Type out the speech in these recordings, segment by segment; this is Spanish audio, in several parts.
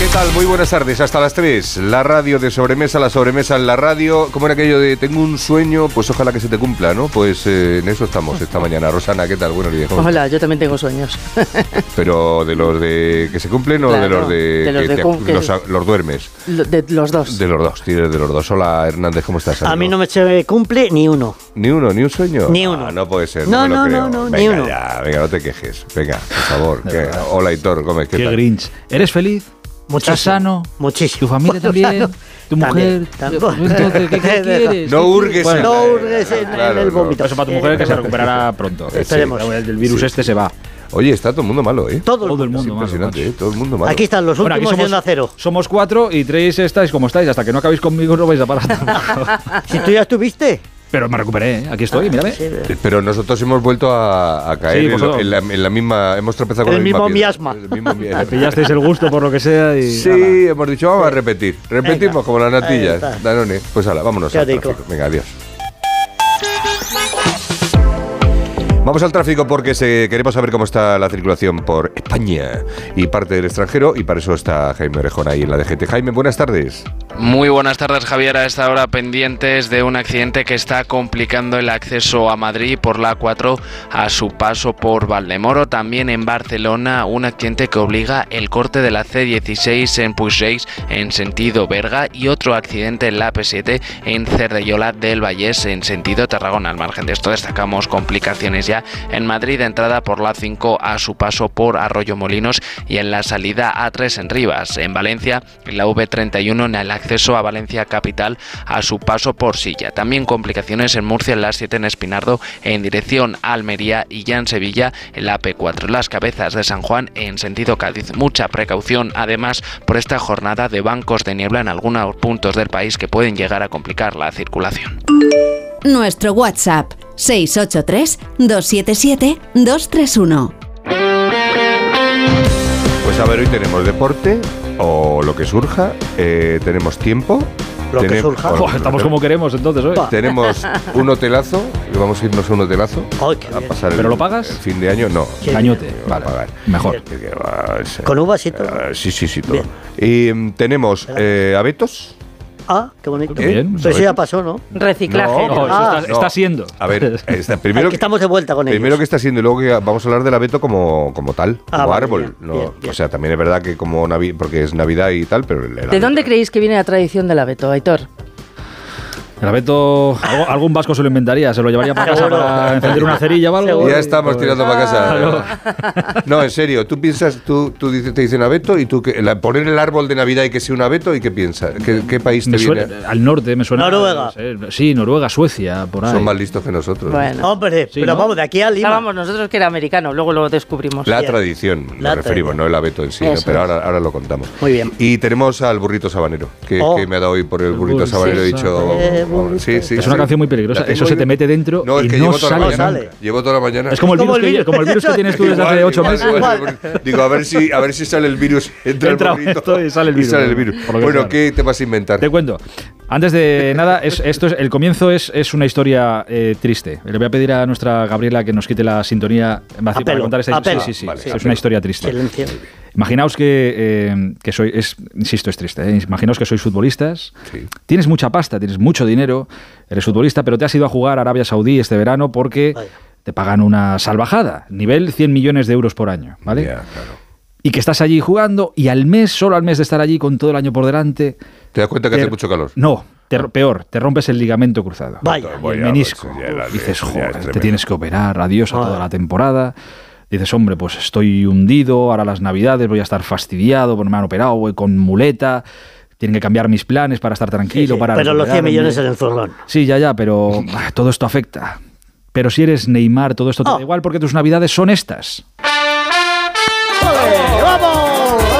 ¿Qué tal? Muy buenas tardes, hasta las 3. La radio de sobremesa, la sobremesa en la radio. ¿Cómo era aquello de tengo un sueño? Pues ojalá que se te cumpla, ¿no? Pues eh, en eso estamos esta mañana. Rosana, ¿qué tal? Buenos días. Hola, yo también tengo sueños. ¿Pero de los de que se cumplen o de los de, de los que de te- los, los duermes? De los dos. De los dos, tienes de los dos. Hola Hernández, ¿cómo estás? A mí no me se cumple ni uno. ¿Ni uno, ni un sueño? Ni uno. Ah, no puede ser. No, me lo no, creo. no, no, venga, ni uno. Ya, venga, no te quejes. Venga, por favor. hola Hitor Gómez, ¿qué, Qué tal? Grinch. ¿Eres feliz? Muchísimo. ¿Estás sano? Muchísimo. ¿Tu familia Bueno, también? sano. ¿Tu mujer? También, también. Entonces, ¿qué, qué quieres? No ¿Qué hurgues en no hurgues en- en Claro, el no. vómito. Eso para tu mujer que se recuperará pronto. Esperemos. Sí, el virus Sí. este se va. Oye, está todo el mundo malo, ¿eh? Todo, Todo el Es mundo malo, impresionante, macho. ¿eh? Todo el mundo malo. Aquí están los Bueno, últimos somos, yendo a cero. somos cuatro y tres estáis como estáis. Hasta que no acabéis conmigo no vais a parar tampoco. Si tú ya estuviste. Pero me recuperé, ¿eh? Aquí estoy, mírame. Sí, Eh, Pero nosotros hemos vuelto a, a caer Sí, en, lo- vosotros. en la, en la misma. Hemos tropezado con El la misma mismo miasma. El mismo miasma. Pillasteis el gusto por lo que sea y... Sí, hemos dicho, vamos a repetir. Repetimos Venga. como las natillas. Danone. Pues hala, vámonos al. Venga, adiós. Vamos al tráfico porque queremos saber cómo está la circulación por España y parte del extranjero y para eso está Jaime Orejón ahí en la DGT. Jaime, buenas tardes. Muy buenas tardes, Javier. A esta hora pendientes de un accidente que está complicando el acceso a Madrid por la 4 a su paso por Valdemoro. También en Barcelona, un accidente que obliga el corte de la C16 en Puig en sentido Berga y otro accidente en la P7 en Cerdellola del Vallés en sentido Tarragona. Al margen de esto, destacamos complicaciones ya en Madrid entrada por la 5 a su paso por Arroyo Molinos y en la salida A3 en Rivas. En Valencia, en la V31 en el acceso a Valencia Capital a su paso por Silla. También complicaciones en Murcia en la 7 en Espinardo en dirección a Almería y ya en Sevilla en la P4. Las cabezas de San Juan en sentido Cádiz. Mucha precaución además por esta jornada de bancos de niebla en algunos puntos del país que pueden llegar a complicar la circulación. Nuestro WhatsApp 683-277-231. Pues a ver, hoy tenemos deporte o lo que surja. eh, tenemos tiempo. Lo que surja. Buah, estamos como queremos entonces hoy. Tenemos un hotelazo, vamos a irnos a un hotelazo. Ay, qué a bien. pasar el- ¿Pero lo pagas? El fin de año, no. Qué Cañote. Va a Vale. pagar. Mejor. Con uvas y todo. Ah, sí, sí, sí, todo. Bien. Y mm, tenemos eh, abetos. Ah, qué bonito. ¿Eh? Bien. Eso ya pasó, ¿no? Reciclaje. No, eso Ah. está, está siendo. A ver, está- primero, Aquí estamos de vuelta con ellos. primero que está siendo y luego que vamos a hablar del abeto como, como tal, Ah, como vale, árbol. bien, no, bien, bien. O sea, también es verdad que como Navi porque es Navidad y tal, pero el ¿De dónde creéis que viene la tradición del abeto, Aitor? El abeto, algún vasco se lo inventaría, se lo llevaría para casa para encender una cerilla o algo. Ya estamos Pues- tirando para casa. No, en serio, tú piensas, tú, tú dices, te dicen abeto y tú que, la- poner el árbol de Navidad y que sea un abeto y qué piensas, ¿Qué, qué país te Me viene? suena, al norte me suena. Noruega. no sé, sí, Noruega, Suecia, por ahí. Son más listos que nosotros. Bueno. Hombre, Sí, pero ¿no? vamos, de aquí a Lima. Estábamos nosotros que era americano, luego lo descubrimos. La Bien. tradición, La nos referimos, no el abeto en sí, pero ahora, ahora lo contamos. Muy bien. Y tenemos al burrito sabanero, que, Oh. que me ha dado hoy por el El burrito burrito sabanero. He dicho. sabanero. Sí, sí, Es sí. una canción muy peligrosa. Eso se te mete dentro No, es y que no llevo toda la sale. mañana. Llevo toda la mañana. Es como el, virus el que, virus. como el virus que tienes tú desde hace ocho meses. igual. Digo, a ver si, a ver si sale el virus. Entra, Entra el burrito y sale el virus. sale el Bueno. ¿qué te vas a inventar? Te cuento. Antes de nada, es, esto es, el comienzo es, es una historia eh, triste. Le voy a pedir a nuestra Gabriela que nos quite la sintonía para Apelo, contar esta apelo. Sí, sí, sí. Vale, es apelo. una historia triste. Silencio. Imaginaos que, eh, que soy, es, insisto, es triste. ¿eh? Imaginaos que sois futbolistas, Sí. tienes mucha pasta, tienes mucho dinero, eres futbolista, pero te has ido a jugar a Arabia Saudí este verano porque Vaya. te pagan una salvajada, nivel 100 millones de euros por año, ¿vale? Claro. Y que estás allí jugando y al mes, solo al mes de estar allí con todo el año por delante, ¿Te das cuenta que te- hace mucho calor? no, te- peor, te rompes el ligamento cruzado. Vaya. El menisco. Dices, joder, te tremendo". tienes que operar, adiós a toda la temporada. Dices, hombre, pues estoy hundido, ahora las navidades voy a estar fastidiado, porque me han operado, voy con muleta, tienen que cambiar mis planes para estar tranquilo, Sí, para pero los 100 recuperarme. millones en el zurrón. Sí, ya, ya, pero todo esto afecta. Pero si eres Neymar, todo esto te da igual porque tus navidades son estas. ¡Vamos!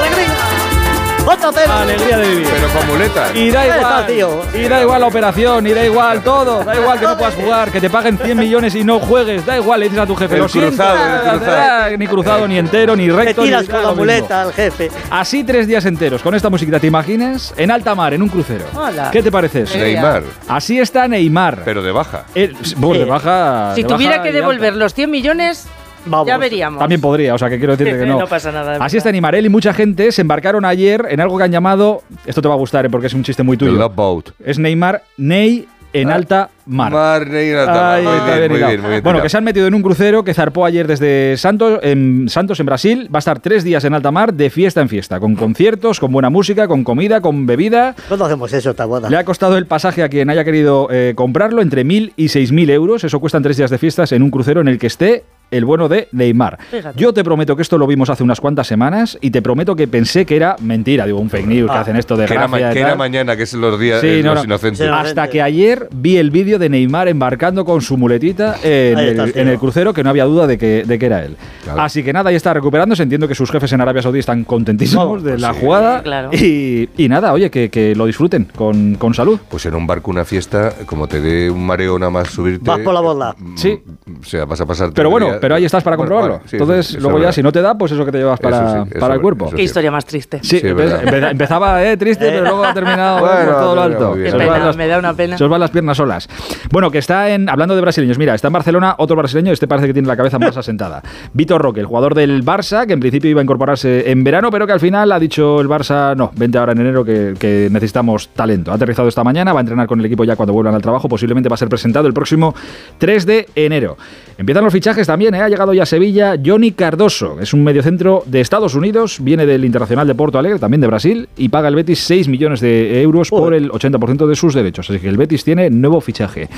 ¡Alegría! ¡Otra hacer. Alegría de vivir. Pero con muletas. Y da Está, igual, tío. y da igual la operación, y da igual todo, da igual que no puedas jugar, que te paguen 100 millones y no juegues, da igual, le dices a tu jefe, El lo siento, cruzado, el cruzado. da- ni cruzado, ni entero, ni Te recto, ni tiras con la muleta al jefe. Así tres días enteros, con esta musiquita, ¿te imaginas? En alta mar, en un crucero. Hola. ¿Qué te parece eso? Neymar. Así está Neymar. Pero de baja. Eh, bueno, de Sí. baja. Si de tuviera baja que devolver los 100 millones, Vamos. ya veríamos. También podría, o sea que quiero decirte que no. No pasa nada, Así está Neymar. Él y mucha gente se embarcaron ayer en algo que han llamado. Esto te va a gustar, eh, porque es un chiste muy The tuyo. Love Boat. Es Neymar, Ney en Ah. alta mar. Mar, Neymar, alta Ahí mar. Muy está bien, muy hilado. bien, muy bien Bueno, que se han metido en un crucero que zarpó ayer desde Santos en, Santos, en Brasil. Va a estar tres días en alta mar, de fiesta en fiesta, con conciertos, con buena música, con comida, con bebida. ¿Cuándo hacemos eso, esta boda? Le ha costado el pasaje a quien haya querido eh, comprarlo entre 1.000 y 6.000 euros. Eso cuestan tres días de fiestas en un crucero en el que esté el bueno de Neymar. Fíjate. Yo te prometo que esto lo vimos hace unas cuantas semanas y te prometo que pensé que era mentira. Digo, un fake news que Ah, hacen esto de Que era, gracia que era mañana, que es los días Sí, eh, no, los no. inocentes. Hasta que ayer vi el vídeo de Neymar embarcando con su muletita en, el, está el tío. en el crucero, que no había duda de que, de que era él. Claro. Así que nada, ahí está recuperándose. Entiendo que sus jefes en Arabia Saudí están contentísimos de pues la sí. jugada. Claro. Y, y nada, oye, que, que lo disfruten con, con salud. Pues en un barco, una fiesta, como te dé un mareo nada más subirte. Vas por la borda. mm, Sí. O sea, vas a pasar. Pero bueno, pero ahí estás para Bueno, comprobarlo. vale, sí, Entonces, eso luego ya, verdad. si no te da, pues eso que te llevas para, sí, para el sí, cuerpo. Qué historia más triste. Sí, Sí, empe- empezaba eh, triste, pero luego ha terminado Bueno, por todo lo alto. Qué pena, las- me da una pena. Se os van las piernas solas. Bueno, que está en. Hablando de brasileños, mira, está en Barcelona otro brasileño, este parece que tiene la cabeza más asentada. Vitor Roque, el jugador del Barça, que en principio iba a incorporarse en verano, pero que al final ha dicho el Barça, no, vente ahora en enero que, que necesitamos talento. Ha aterrizado esta mañana, va a entrenar con el equipo ya cuando vuelvan al trabajo, posiblemente va a ser presentado el próximo 3 de enero. Empiezan los fichajes también, ¿eh? ha llegado ya a Sevilla Johnny Cardoso, es un mediocentro de Estados Unidos, viene del Internacional de Porto Alegre, también de Brasil, y paga el Betis 6 millones de euros por el 80% de sus derechos. Así que el Betis tiene nuevo fichaje.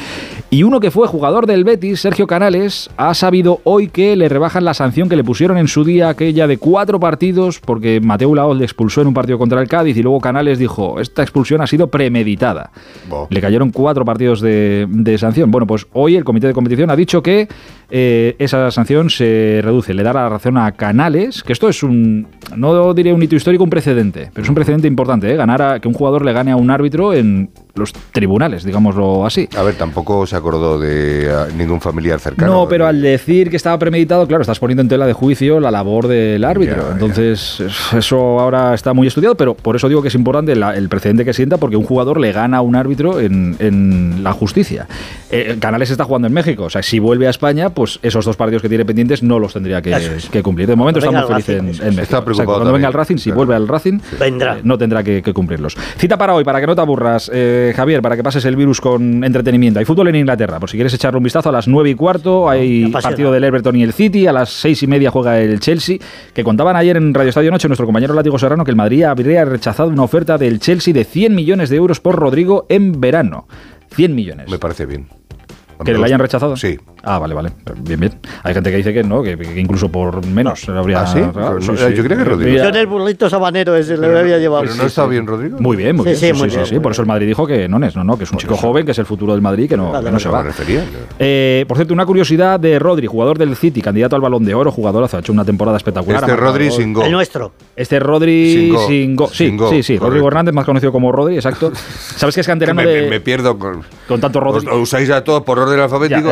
Y uno que fue jugador del Betis, Sergio Canales, ha sabido hoy que le rebajan la sanción que le pusieron en su día, aquella de cuatro partidos, porque Mateo Laoz le expulsó en un partido contra el Cádiz y luego Canales dijo, esta expulsión ha sido premeditada. Le cayeron cuatro partidos de, de sanción. Bueno, pues hoy el comité de competición ha dicho que eh, esa sanción se reduce, le da la razón a Canales, que esto es un, no diré un hito histórico, un precedente, pero es un precedente importante, ¿eh? ganar a, que un jugador le gane a un árbitro en los tribunales, digámoslo así. A ver, tampoco se acordó de ah, ningún familiar cercano. No, pero al decir que estaba premeditado, claro, estás poniendo en tela de juicio la labor del árbitro. Ya. Entonces, es- eso ahora está muy estudiado, pero por eso digo que es importante la- el precedente que sienta, porque un jugador le gana a un árbitro en, en la justicia. Eh, Canales está jugando en México, o sea, si vuelve a España, pues esos dos partidos que tiene pendientes no los tendría que, Eso es. que cumplir. De momento Cuando está muy feliz el en, México. Está O sea, preocupado cuando venga el también, Racing, si claro. vuelve al Racing, Vendrá. eh, no tendrá que, que cumplirlos. Cita para hoy, para que no te aburras, eh, Javier, para que pases el virus con entretenimiento. Hay fútbol en Inglaterra, por si quieres echarle un vistazo a las 9 y cuarto, hay partido del Everton y el City, a las 6 y media juega el Chelsea, que contaban ayer en Radio Estadio Noche nuestro compañero Látigo Serrano que el Madrid habría rechazado una oferta del Chelsea de 100 millones de euros por Rodrigo en verano. 100 millones. Me parece bien. ¿Que le hayan rechazado? Sí. Ah, vale, vale. Bien, bien. Hay gente que dice que no, que, que incluso por menos se lo habría ¿Ah, sí? Pues, eh, yo creía que Rodrigo. Yo en el burlito sabanero ese le había llevado. Pero no está bien, Rodrigo. Muy bien, muy Sí, bien. sí, Sí, muy sí, bien, sí. muy Por eso el Madrid dijo que no es, no, no, que es un chico joven, que es el futuro del Madrid, que no, Vale, que no se ¿A va. refería? Eh, por cierto, una curiosidad de Rodri, jugador del City, candidato al Balón de Oro, jugadorazo, ha hecho una temporada espectacular. Este Rodri sin go. El nuestro. Este Rodri Sin go. sin go. Sí, Sin go, sí, sí. Rodrigo Hernández, más conocido como Rodri, exacto. ¿Sabes que es Que canterano me, de, me pierdo con, con tanto Rodri? Os, usáis a todos por orden alfabético.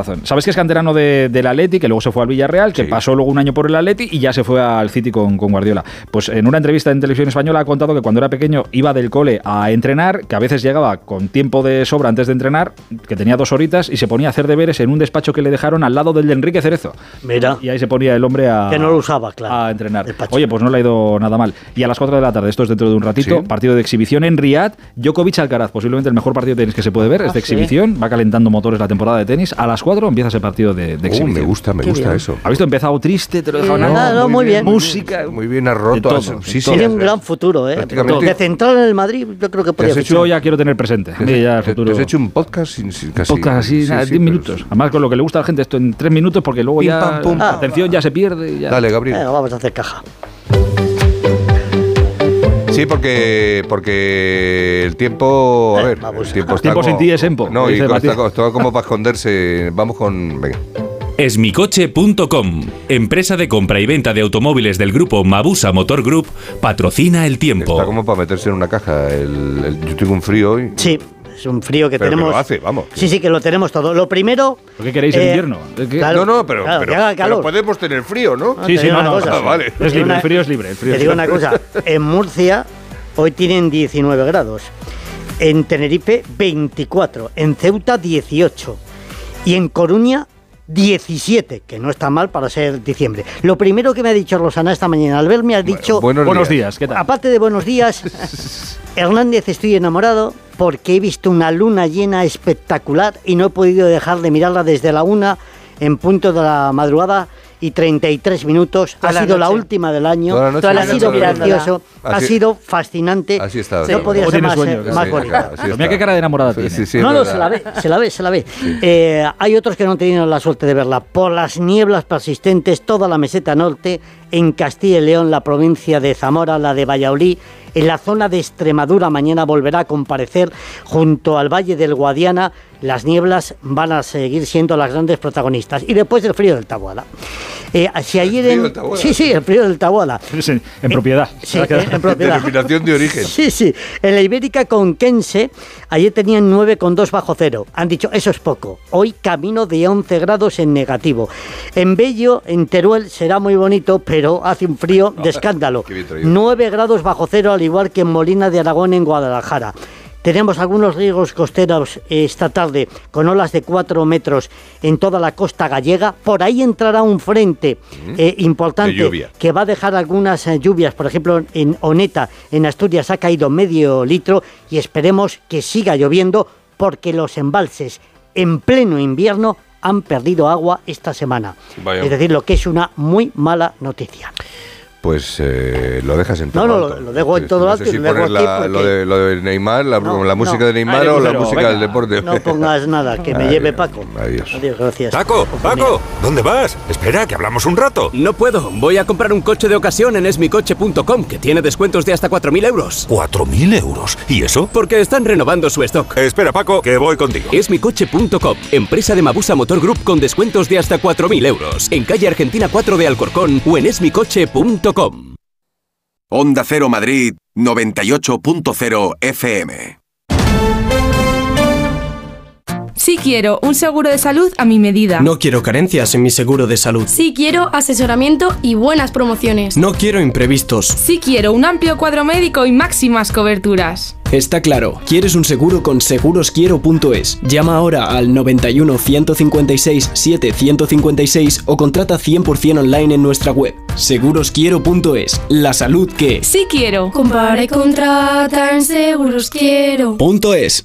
Razón. ¿Sabes que es canterano de, del Atleti, que luego se fue al Villarreal, que Sí. pasó luego un año por el Atleti y ya se fue al City con, con Guardiola? Pues en una entrevista en televisión española ha contado que cuando era pequeño iba del cole a entrenar, que a veces llegaba con tiempo de sobra antes de entrenar, que tenía dos horitas y se ponía a hacer deberes en un despacho que le dejaron al lado del de Enrique Cerezo. Mira. Y ahí se ponía el hombre a, Que no lo usaba, claro. a entrenar. Despacho. Oye, pues no le ha ido nada mal. Y a las 4 de la tarde, esto es dentro de un ratito, Sí. partido de exhibición en Riyadh, Djokovic Alcaraz, posiblemente el mejor partido de tenis que se puede ver, es de Ah, sí. exhibición, va calentando motores la temporada de tenis. A las 4 empieza ese partido de, de Uh, exhibición. me gusta, me Qué gusta bien. eso. ¿Has visto? Empezado triste, te lo he dejado no, muy bien. Música. Muy bien, has De roto. todo, sí, sí. Tiene un gran futuro, ¿eh? Prácticamente. De central en el Madrid, yo creo que podría hecho Yo ya quiero tener presente. Te, Mira, ya el te- te futuro. has hecho un podcast sin, sin casi. podcast así, sí, nada, sí, 10 pero- minutos. Además, con lo que le gusta a la gente, esto en 3 minutos, porque luego Pim, ya pam, pum, la pam. atención ya se pierde. y ya. Dale, Gabriel. Venga, vamos a hacer caja. Sí, porque, porque el tiempo. A Eh, ver, vamos. el tiempo está. Tiempo como- sin ti es empo, No, y está como para esconderse. Vamos con. Venga. Esmicoche.com, empresa de compra y venta de automóviles del grupo Mabusa Motor Group, patrocina el tiempo. Está como para meterse en una caja. El, el- yo tengo un frío hoy. Sí, es un frío que Pero que tenemos. lo hace, vamos. Sí, sí, que lo tenemos todo. Lo primero. ¿Por qué queréis el eh, invierno? Claro, no, no, pero, claro, pero, que haga pero calor. podemos tener frío, ¿no? Ah, Sí, sí, no, una no, cosa. ah, vale. Es libre, el frío es libre. El frío Te digo una cosa, en Murcia hoy tienen 19 grados, en Tenerife 24, en Ceuta 18 y en Coruña 17, que no está mal para ser diciembre. Lo primero que me ha dicho Rosana esta mañana al verme ha dicho, buenos Buenos días, ¿qué tal? aparte de buenos días, Hernández estoy enamorado porque he visto una luna llena espectacular y no he podido dejar de mirarla desde la una en punto de la madrugada y 33 minutos. Toda ha la sido la última del año. Toda la noche Toda la ha sido precioso, ha sido fascinante. Así está. No podía ser más, sueño, eh, más sí, bonita. claro, mira qué cara de enamorada Sí, tiene. sí, sí, no, no, se la ve, se la ve, se la ve. Eh, hay otros que no han tenido la suerte de verla. Por las nieblas persistentes, toda la meseta norte, en Castilla y León, la provincia de Zamora, la de Valladolid, en la zona de Extremadura mañana volverá a comparecer junto al Valle del Guadiana. Las nieblas van a seguir siendo las grandes protagonistas. Y después el frío del Taboada. Eh, si ayer frío en- del. Sí, sí, el frío del Taboada. Sí, en, propiedad. Sí, en, en propiedad. Denominación de origen. Sí, sí. En la Ibérica con Kense, ayer tenían 9,2 bajo cero. Han dicho, eso es poco. Hoy camino de 11 grados en negativo. En Bello, en Teruel, será muy bonito, pero hace un frío de escándalo. Qué bien traído. 9 grados bajo cero, al igual que en Molina de Aragón, en Guadalajara. Tenemos algunos riesgos costeros esta tarde con olas de 4 metros en toda la costa gallega. Por ahí entrará un frente eh, importante que va a dejar algunas eh, lluvias. Por ejemplo, en Oneta, en Asturias, ha caído medio litro y esperemos que siga lloviendo porque los embalses en pleno invierno han perdido agua esta semana. Vaya. Es decir, lo que es una muy mala noticia. Pues eh, lo dejas en todo No, no, alto. lo- lo dejo en todo no alto sé y si lo dejo poner aquí la- porque- lo, de, lo de Neymar, la, No, la música no. de Neymar Ay, o la música venga. del deporte. No pongas nada, que me Ay, lleve Paco. adiós. Adiós, gracias. Paco, Paco, ¿dónde vas? Espera, que hablamos un rato. No puedo, voy a comprar un coche de ocasión en esmicoche.com que tiene descuentos de hasta 4.000 euros. ¿4.000 euros? ¿Y eso? Porque están renovando su stock. Espera, Paco, que voy contigo. Esmicoche.com, empresa de Mabusa Motor Group con descuentos de hasta 4.000 euros. En calle Argentina 4 de Alcorcón o en esmicoche.com. Onda Cero Madrid 98.0 FM. Sí quiero un seguro de salud a mi medida. No quiero carencias en mi seguro de salud. Sí quiero asesoramiento y buenas promociones. No quiero imprevistos. Sí quiero un amplio cuadro médico y máximas coberturas. Está claro, quieres un seguro con segurosquiero.es. Llama ahora al 91 156 7156 o contrata 100% online en nuestra web. Segurosquiero.es. La salud que Sí quiero. Compare, contrata en seguros quiero. Punto es.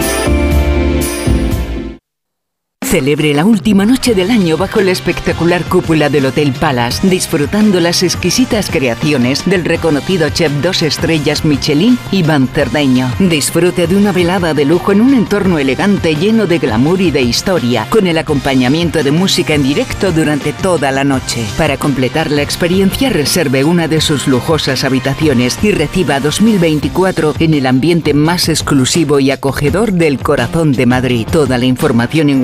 Celebre la última noche del año bajo la espectacular cúpula del Hotel Palace, disfrutando las exquisitas creaciones del reconocido chef dos estrellas Michelin, Iván Cerdeño. Disfrute de una velada de lujo en un entorno elegante lleno de glamour y de historia, con el acompañamiento de música en directo durante toda la noche. Para completar la experiencia, reserve una de sus lujosas habitaciones y reciba 2024 en el ambiente más exclusivo y acogedor del corazón de Madrid. Toda la información en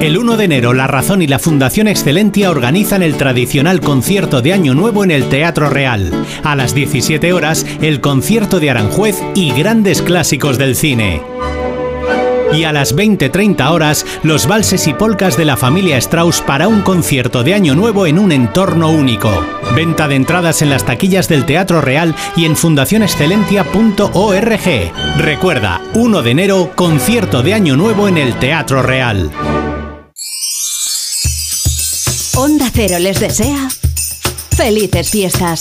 El 1 de enero, La Razón y la Fundación Excelentia organizan el tradicional concierto de Año Nuevo en el Teatro Real. A las 17 horas, el concierto de Aranjuez y grandes clásicos del cine. Y a las 20-30 horas, los valses y polcas de la familia Strauss para un concierto de Año Nuevo en un entorno único. Venta de entradas en las taquillas del Teatro Real y en fundacionexcelentia.org. Recuerda, 1 de enero, concierto de Año Nuevo en el Teatro Real. Cero les desea felices fiestas.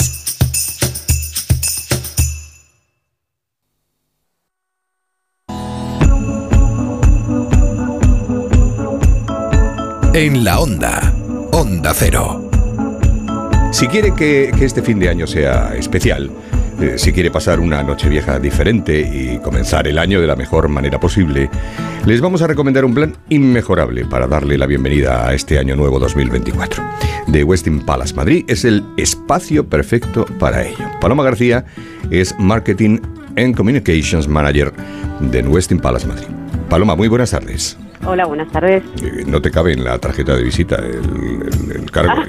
En la onda, Onda Cero. Si quiere que, que este fin de año sea especial, eh, si quiere pasar una noche vieja diferente y comenzar el año de la mejor manera posible, les vamos a recomendar un plan inmejorable para darle la bienvenida a este año nuevo 2024. The Westin Palace Madrid es el espacio perfecto para ello. Paloma García es Marketing and Communications Manager de Westin Palace Madrid. Paloma, muy buenas tardes. Hola, buenas tardes. Eh, No te cabe en la tarjeta de visita el, el- el cargo.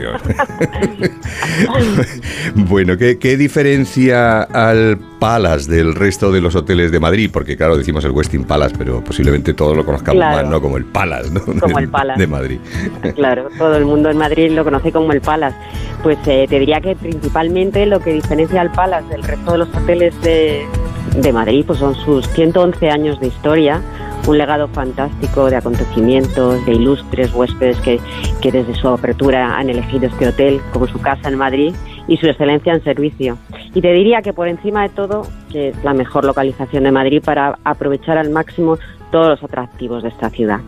bueno, ¿qué, qué diferencia al Palace del resto de los hoteles de Madrid? Porque claro, decimos el Westin Palace, pero posiblemente todos lo conozcamos Claro. más, ¿no? Como el Palace, ¿no? Como el Palace. De Madrid. Claro, todo el mundo en Madrid lo conoce como el Palace. Pues eh, te diría que principalmente lo que diferencia al Palace del resto de los hoteles de, de Madrid pues son sus 111 años de historia, un legado fantástico de acontecimientos, de ilustres huéspedes que, que desde su apertura han elegido este hotel como su casa en Madrid y su excelencia en servicio. Y te diría que por encima de todo, que es la mejor localización de Madrid para aprovechar al máximo todos los atractivos de esta ciudad.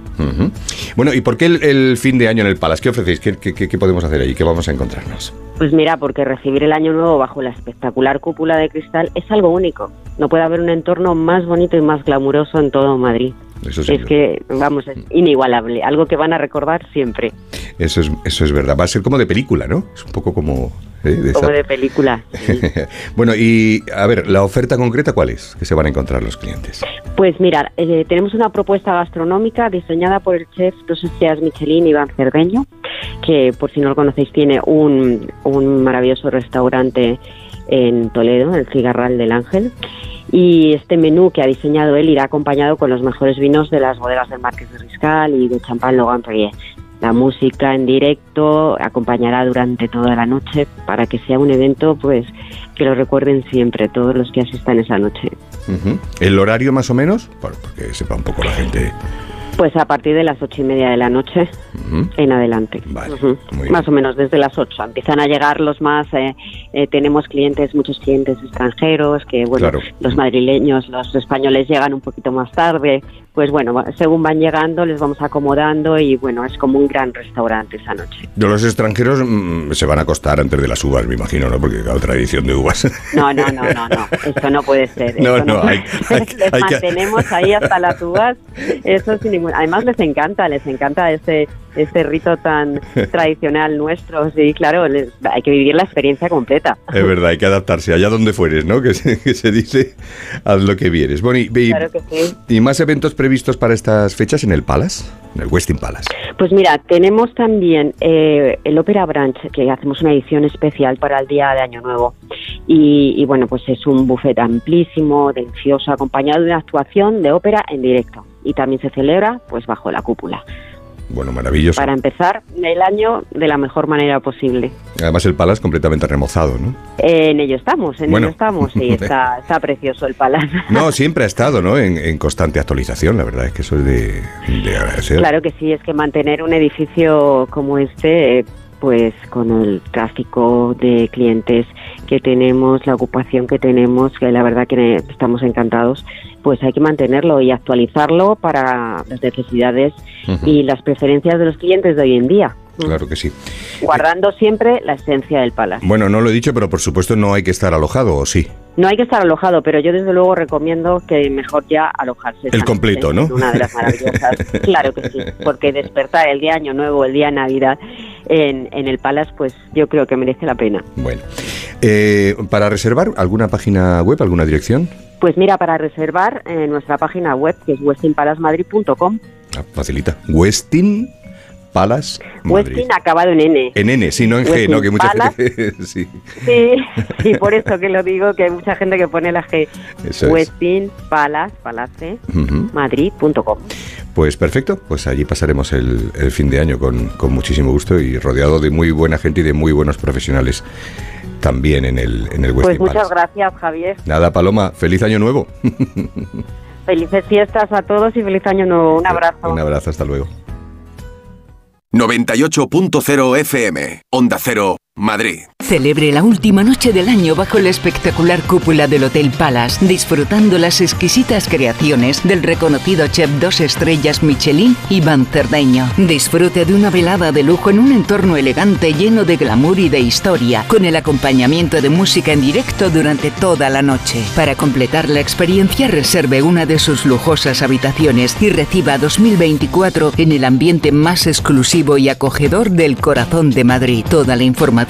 Bueno, ¿y por qué el, el fin de año en el Palace? ¿Qué ofrecéis? ¿Qué, qué- qué- qué podemos hacer ahí? ¿Qué vamos a encontrarnos? Pues mira, porque recibir el año nuevo bajo la espectacular cúpula de cristal es algo único. No puede haber un entorno más bonito y más glamuroso en todo Madrid. Eso sí, es que, vamos, es inigualable, algo que van a recordar siempre, eso es, eso es verdad. Va a ser como de película, ¿no? Es un poco como... ¿eh? de como esa- de película. bueno, y a ver, ¿la oferta concreta cuál es? Que se van a encontrar los clientes. Pues mira, eh, tenemos una propuesta gastronómica diseñada por el chef dos estrellas Michelin, Iván Cerdeño, que por si no lo conocéis tiene un, un maravilloso restaurante en Toledo, el Cigarral del Ángel. Y este menú que ha diseñado él irá acompañado con los mejores vinos de las bodegas del Marqués de Riscal y de Champán Logan Perrier. La música en directo acompañará durante toda la noche para que sea un evento pues que lo recuerden siempre todos los que asistan esa noche. ¿El horario más o menos? Bueno, porque sepa un poco la gente. Pues a partir de las ocho y media de la noche en adelante. Ujú. Más o menos desde las ocho. Empiezan a llegar los más. eh, eh, tenemos clientes, muchos clientes extranjeros, que bueno, Claro. los madrileños, los españoles llegan un poquito más tarde. Pues bueno, según van llegando, les vamos acomodando y bueno, es como un gran restaurante esa noche. De los extranjeros mm, se van a acostar antes de las uvas, me imagino, ¿no? Porque claro, tradición de uvas. No, no, no, no, no. Esto no puede ser. No, no, puede hay- hay- les hay que- mantenemos ahí hasta las uvas. Eso sin ningún. Además les encanta, les encanta este este rito tan tradicional nuestro. Sí, claro, les- hay que vivir la experiencia completa. es verdad, hay que adaptarse allá donde fueres, ¿no? Que se, que se dice, haz lo que vieres. Bueno, y, y- Claro que sí. ¿y más eventos previstos para estas fechas en el Palace? En el Westin Palace. Pues mira, tenemos también eh, el Opera Branch, que hacemos una edición especial para el Día de Año Nuevo. Y, y bueno, pues es un buffet amplísimo, delicioso, acompañado de una actuación de ópera en directo. Y también se celebra pues bajo la cúpula. Bueno, maravilloso. Para empezar el año de la mejor manera posible. Además el Palace completamente remozado, ¿no? En ello estamos, en Bueno. ello estamos. Sí, está, está precioso el palacio. No, siempre ha estado, ¿no? En, en constante actualización, la verdad es que eso es de, de agradecer. Claro que sí, es que mantener un edificio como este, eh, pues con el tráfico de clientes que tenemos, la ocupación que tenemos, que la verdad que estamos encantados, pues hay que mantenerlo y actualizarlo para las necesidades y las preferencias de los clientes de hoy en día, Claro que sí. guardando siempre la esencia del palacio. Bueno, no lo he dicho, pero por supuesto no hay que estar alojado, ¿o sí? No hay que estar alojado, pero yo desde luego recomiendo que mejor ya alojarse. El completo, ¿no? Es una de las maravillosas. claro que sí, porque despertar el día Año Nuevo, el día de Navidad en, en el Palace, pues yo creo que merece la pena. Bueno. Eh, ¿Para reservar alguna página web, alguna dirección? Pues mira, para reservar en nuestra página web, que es westinpalacemadrid.com, Ah, facilita. Westin Madrid. Westin acabado en N. En N, sí, no en G, Westin ¿no? Que mucha gente... sí, Sí, sí, por eso que lo digo, que hay mucha gente que pone la G. Eso es. Westin Palace, Palace, Ujú. Madrid.com. Pues perfecto, pues allí pasaremos el, el fin de año con, con muchísimo gusto y rodeado de muy buena gente y de muy buenos profesionales también en el, en el Pues Westin muchas Palace. gracias, Javier. Nada, Paloma, feliz año nuevo. Felices fiestas a todos y feliz año nuevo. Un abrazo. Un abrazo, hasta luego. 98.0 FM, Onda Cero, Madrid. Celebre la última noche del año bajo la espectacular cúpula del Hotel Palace, disfrutando las exquisitas creaciones del reconocido chef dos estrellas Michelin Iván Cerdeño. Disfrute de una velada de lujo en un entorno elegante lleno de glamour y de historia, con el acompañamiento de música en directo durante toda la noche. Para completar la experiencia, reserve una de sus lujosas habitaciones y reciba 2024 en el ambiente más exclusivo y acogedor del corazón de Madrid. Toda la información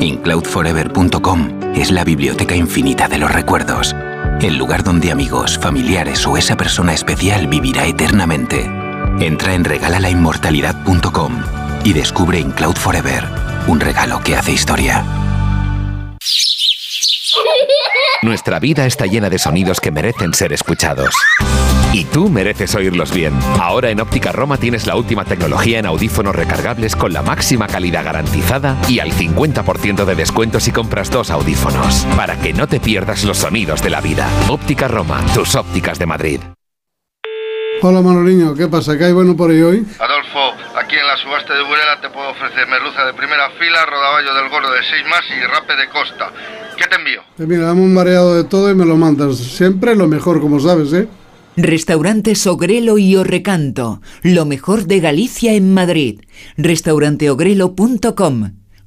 InCloudForever.com es la biblioteca infinita de los recuerdos. El lugar donde amigos, familiares o esa persona especial vivirá eternamente. Entra en regalalainmortalidad.com y descubre InCloud Forever, un regalo que hace historia. Nuestra vida está llena de sonidos que merecen ser escuchados. Y tú mereces oírlos bien. Ahora en Óptica Roma tienes la última tecnología en audífonos recargables con la máxima calidad garantizada y al 50% de descuento si compras dos audífonos. Para que no te pierdas los sonidos de la vida. Óptica Roma, tus ópticas de Madrid. Hola Manoliño, ¿qué pasa? ¿Qué hay bueno por ahí hoy? Adolfo, aquí en la subasta de Burela te puedo ofrecer merluza de primera fila, rodaballo del gordo de 6 más y rape de costa. ¿Qué te envío? Eh, mira, dame un mareado de todo y me lo mandas. Siempre lo mejor, como sabes, ¿eh? Restaurantes Ogrelo y Orrecanto, lo mejor de Galicia en Madrid. Restauranteogrelo.com,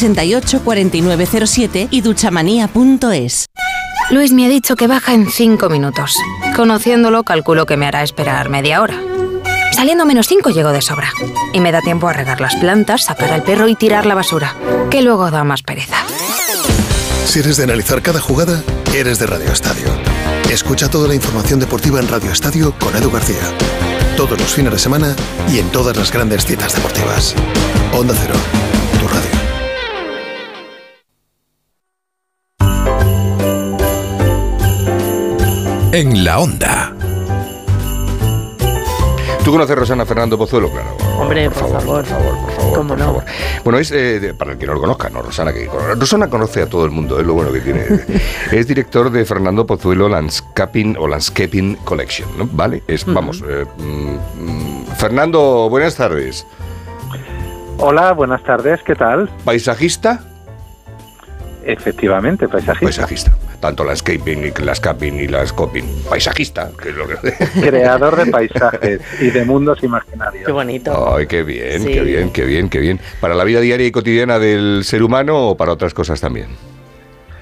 468 4907 y duchamanía.es. Luis me ha dicho que baja en 5 minutos. Conociéndolo, calculo que me hará esperar media hora. Saliendo menos 5 llego de sobra. Y me da tiempo a regar las plantas, sacar al perro y tirar la basura, que luego da más pereza. Si eres de analizar cada jugada, eres de Radio Estadio. Escucha toda la información deportiva en Radio Estadio con Edu García. Todos los fines de semana y en todas las grandes citas deportivas. Onda Cero, En la onda. ¿Tú conoces a Rosana Fernando Pozuelo? Claro. Hombre, por, favor, por favor, por favor. ¿Cómo por no? favor. Bueno, es eh, de- para el que no lo conozca, no, Rosana, que Rosana conoce a todo el mundo, es lo bueno que tiene. es director de Fernando Pozuelo Landscaping o Landscaping Collection, ¿no? ¿Vale? Es, vamos, eh, mm, Fernando, buenas tardes. Hola, buenas tardes, ¿qué tal? ¿Paisajista? Efectivamente, paisajista. Paisajista. Tanto landscaping y landscaping y landscaping. Paisajista, que es lo que... Creador de paisajes y de mundos imaginarios. Qué bonito. Ay, qué bien, Sí. qué bien, qué bien, qué bien. ¿Para la vida diaria y cotidiana del ser humano o para otras cosas también?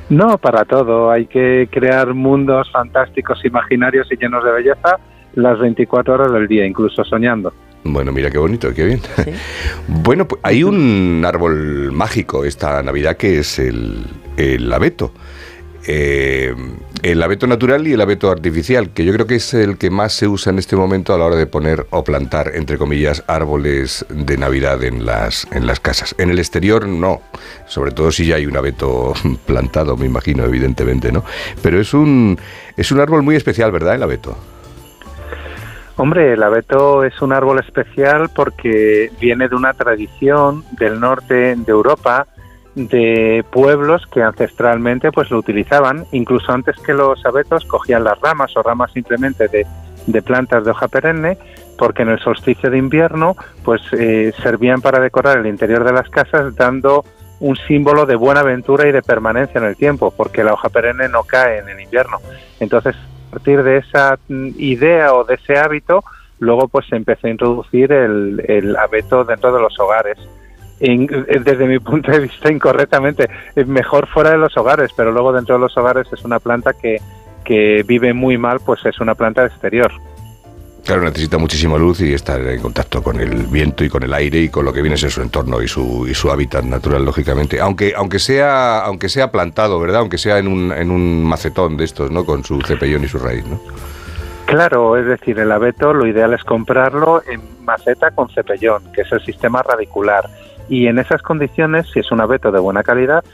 No, para todo. Hay que crear mundos fantásticos, imaginarios y llenos de belleza las 24 horas del día, incluso soñando. Bueno, mira qué bonito, qué bien. bueno, pues hay un árbol mágico esta Navidad que es el, el abeto. Eh, el abeto natural y el abeto artificial, que yo creo que es el que más se usa en este momento a la hora de poner o plantar, entre comillas, árboles de Navidad en las, en las casas. En el exterior no, sobre todo si ya hay un abeto plantado, me imagino, evidentemente, ¿no? Pero es un, es un árbol muy especial, ¿verdad, el abeto? Hombre, el abeto es un árbol especial porque viene de una tradición del norte de Europa de pueblos que ancestralmente pues lo utilizaban, incluso antes que los abetos cogían las ramas o ramas simplemente de, de plantas de hoja perenne, porque en el solsticio de invierno pues eh, servían para decorar el interior de las casas dando un símbolo de buena aventura y de permanencia en el tiempo, porque la hoja perenne no cae en el invierno. Entonces, a partir de esa mm, idea o de ese hábito, luego pues se empezó a introducir el, el abeto dentro de los hogares desde mi punto de vista incorrectamente, es mejor fuera de los hogares, pero luego dentro de los hogares es una planta que, que vive muy mal, pues es una planta exterior. Claro, necesita muchísima luz y estar en contacto con el viento y con el aire y con lo que viene ser su entorno y su, y su hábitat natural, lógicamente. Aunque, aunque, sea, aunque sea plantado, ¿verdad? Aunque sea en un, en un macetón de estos, ¿no? Con su cepellón y su raíz, ¿no? Claro, es decir, el abeto lo ideal es comprarlo en maceta con cepellón, que es el sistema radicular. Y en esas condiciones, si es un abeto de buena calidad,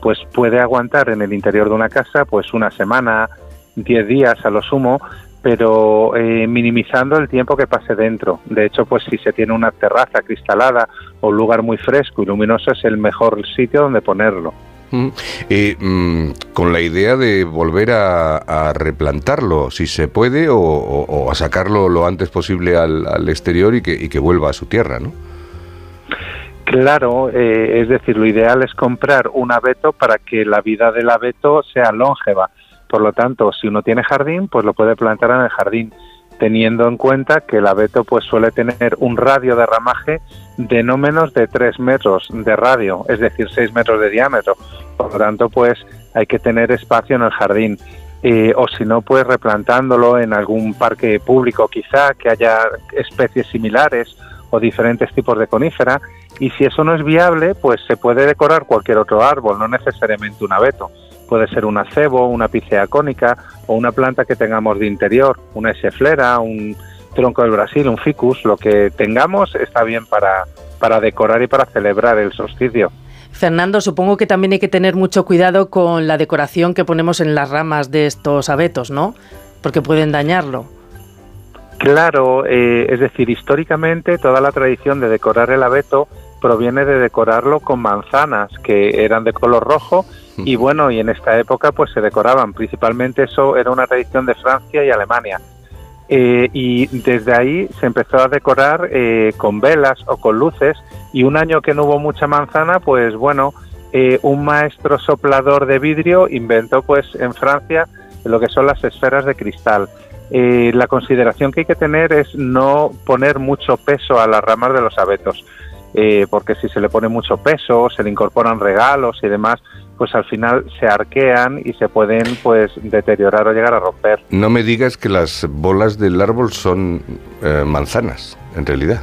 pues puede aguantar en el interior de una casa pues una semana, 10 días a lo sumo, pero eh, minimizando el tiempo que pase dentro. De hecho, pues si se tiene una terraza cristalada o un lugar muy fresco y luminoso es el mejor sitio donde ponerlo. Mm. Eh, mm, con la idea de volver a, replantarlo, si se puede, o, o- a sacarlo lo antes posible al, exterior y que vuelva a su tierra, ¿no? Claro, eh, es decir, lo ideal es comprar un abeto para que la vida del abeto sea longeva. Por lo tanto, si uno tiene jardín, pues lo puede plantar en el jardín, teniendo en cuenta que el abeto pues suele tener un radio de ramaje de no menos de 3 metros de radio, es decir, 6 metros de diámetro. Por lo tanto, pues hay que tener espacio en el jardín. Eh, o si no, pues replantándolo en algún parque público quizá, que haya especies similares o diferentes tipos de conífera. Y si eso no es viable, pues se puede decorar cualquier otro árbol, no necesariamente un abeto. Puede ser un acebo, una picea cónica o una planta que tengamos de interior, una eseflera, un tronco del Brasil, un ficus, lo que tengamos está bien para, para decorar y para celebrar el solsticio. Fernando, supongo que también hay que tener mucho cuidado con la decoración que ponemos en las ramas de estos abetos, ¿no? Porque pueden dañarlo. Claro, eh, es decir, históricamente toda la tradición de decorar el abeto proviene de decorarlo con manzanas que eran de color rojo y bueno, y en esta época pues se decoraban, principalmente eso era una tradición de Francia y Alemania. Eh, y desde ahí se empezó a decorar eh, con velas o con luces y un año que no hubo mucha manzana, pues bueno, eh, un maestro soplador de vidrio inventó pues en Francia lo que son las esferas de cristal. La consideración que hay que tener es no poner mucho peso a las ramas de los abetos, eh, porque si se le pone mucho peso, se le incorporan regalos y demás, pues al final se arquean y se pueden pues deteriorar o llegar a romper. No me digas que las bolas del árbol son eh, manzanas, en realidad.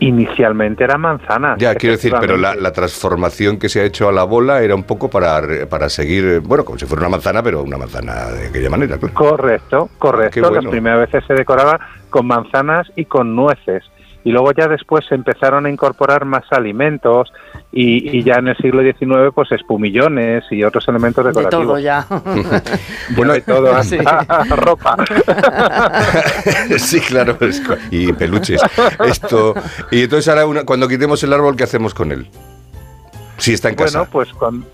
Inicialmente era manzana. Ya, quiero decir, pero la, transformación que se ha hecho a la bola era un poco para, para seguir, bueno, como si fuera una manzana, pero una manzana de aquella manera, claro. Correcto, correcto. Bueno. Las primeras veces se decoraba con manzanas y con nueces. Y luego ya después se empezaron a incorporar más alimentos y, y ya en el siglo XIX pues espumillones y otros elementos De decorativos. todo ya. bueno, de todo, Sí. ropa. sí, claro, y peluches. Esto y entonces ahora una- cuando quitemos el árbol, ¿qué hacemos con él? Si está en casa. Bueno, pues con-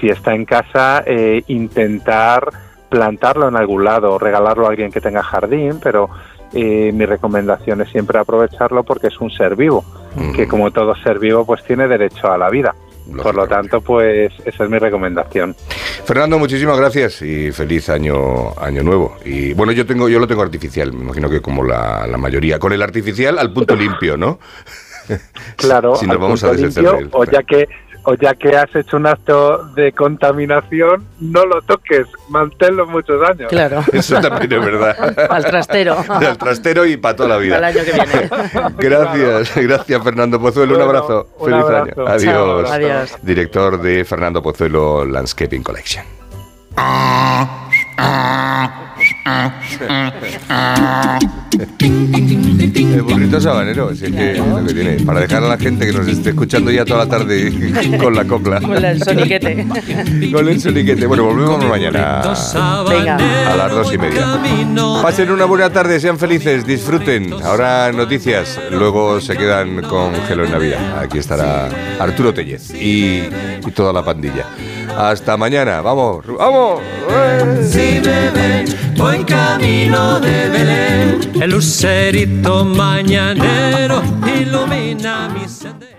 si está en casa, eh, intentar plantarlo en algún lado, regalarlo a alguien que tenga jardín, pero eh, mi recomendación es siempre aprovecharlo porque es un ser vivo, que como todo ser vivo pues tiene derecho a la vida. Por lo tanto, pues esa es mi recomendación. Fernando, muchísimas gracias y feliz año año nuevo. Y bueno, yo tengo yo lo tengo artificial, me imagino que como la, la mayoría. Con el artificial al punto limpio, ¿no? Claro, si nos al vamos a punto limpio, o ya que o ya que has hecho un acto de contaminación, no lo toques, manténlo muchos años. Claro. Eso también es verdad. Al trastero. Al trastero y para toda la vida. Al año que viene. Gracias, gracias Fernando Pozuelo. un abrazo. un Feliz abrazo. año. Adiós. Chao, adiós. Director de Fernando Pozuelo Landscaping Collection. El burrito sabanero, si es que es lo que tiene. Para dejar a la gente que nos esté escuchando ya toda la tarde con la copla. Con el soniquete. Con el soniquete. Bueno, volvemos mañana. Venga. A las dos y media. Pasen una buena tarde, sean felices, disfruten. Ahora noticias, luego se quedan con Gelo en Navidad. Aquí estará Arturo Tellez y, y toda la pandilla. Hasta mañana, vamos, vamos. Si bebé, voy camino de Belén. El lucerito mañanero ilumina mi sendero.